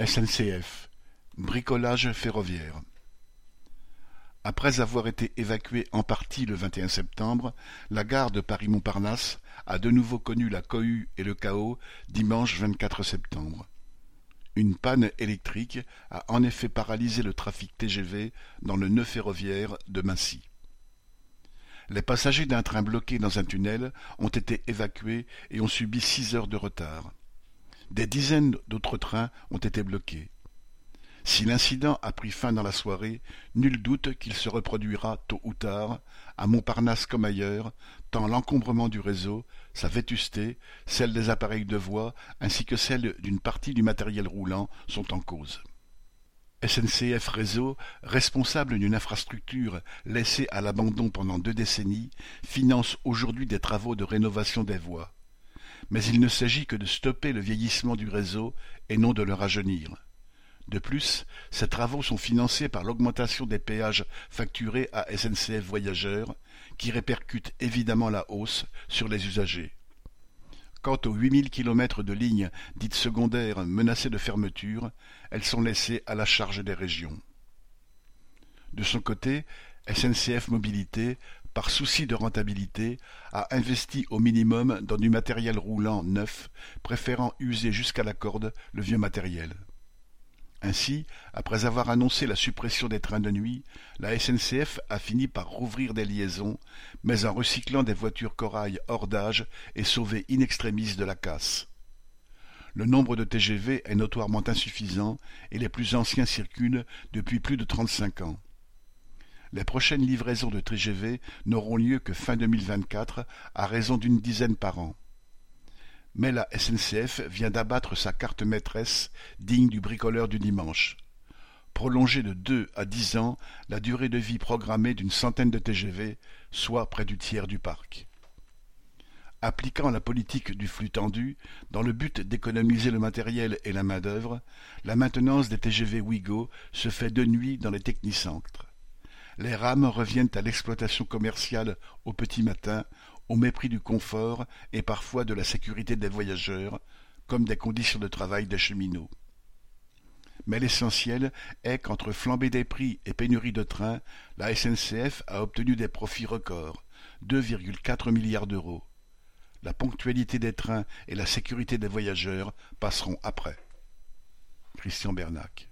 SNCF Bricolage ferroviaire Après avoir été évacuée en partie le 21 septembre, la gare de Paris-Montparnasse a de nouveau connu la cohue et le chaos dimanche 24 septembre. Une panne électrique a en effet paralysé le trafic TGV dans le nœud ferroviaire de Massy. Les passagers d'un train bloqué dans un tunnel ont été évacués et ont subi six heures de retard. Des dizaines d'autres trains ont été bloqués. Si l'incident a pris fin dans la soirée, nul doute qu'il se reproduira tôt ou tard, à Montparnasse comme ailleurs, tant l'encombrement du réseau, sa vétusté, celle des appareils de voie, ainsi que celle d'une partie du matériel roulant sont en cause. SNCF Réseau, responsable d'une infrastructure laissée à l'abandon pendant deux décennies, finance aujourd'hui des travaux de rénovation des voies mais il ne s'agit que de stopper le vieillissement du réseau et non de le rajeunir. De plus, ces travaux sont financés par l'augmentation des péages facturés à SNCF Voyageurs, qui répercute évidemment la hausse sur les usagers. Quant aux 8000 kilomètres de lignes dites secondaires menacées de fermeture, elles sont laissées à la charge des régions. De son côté, SNCF Mobilité par souci de rentabilité, a investi au minimum dans du matériel roulant neuf, préférant user jusqu'à la corde le vieux matériel. Ainsi, après avoir annoncé la suppression des trains de nuit, la SNCF a fini par rouvrir des liaisons, mais en recyclant des voitures corail hors d'âge et sauvées in extremis de la casse. Le nombre de TGV est notoirement insuffisant et les plus anciens circulent depuis plus de trente-cinq ans. Les prochaines livraisons de TGV n'auront lieu que fin 2024, à raison d'une dizaine par an. Mais la SNCF vient d'abattre sa carte maîtresse, digne du bricoleur du dimanche. Prolonger de deux à dix ans la durée de vie programmée d'une centaine de TGV, soit près du tiers du parc. Appliquant la politique du flux tendu, dans le but d'économiser le matériel et la main-d'œuvre, la maintenance des TGV Ouigo se fait de nuit dans les technicentres les rames reviennent à l'exploitation commerciale au petit matin, au mépris du confort et parfois de la sécurité des voyageurs, comme des conditions de travail des cheminots. Mais l'essentiel est qu'entre flambée des prix et pénurie de trains, la SNCF a obtenu des profits records, 2,4 milliards d'euros. La ponctualité des trains et la sécurité des voyageurs passeront après. Christian Bernac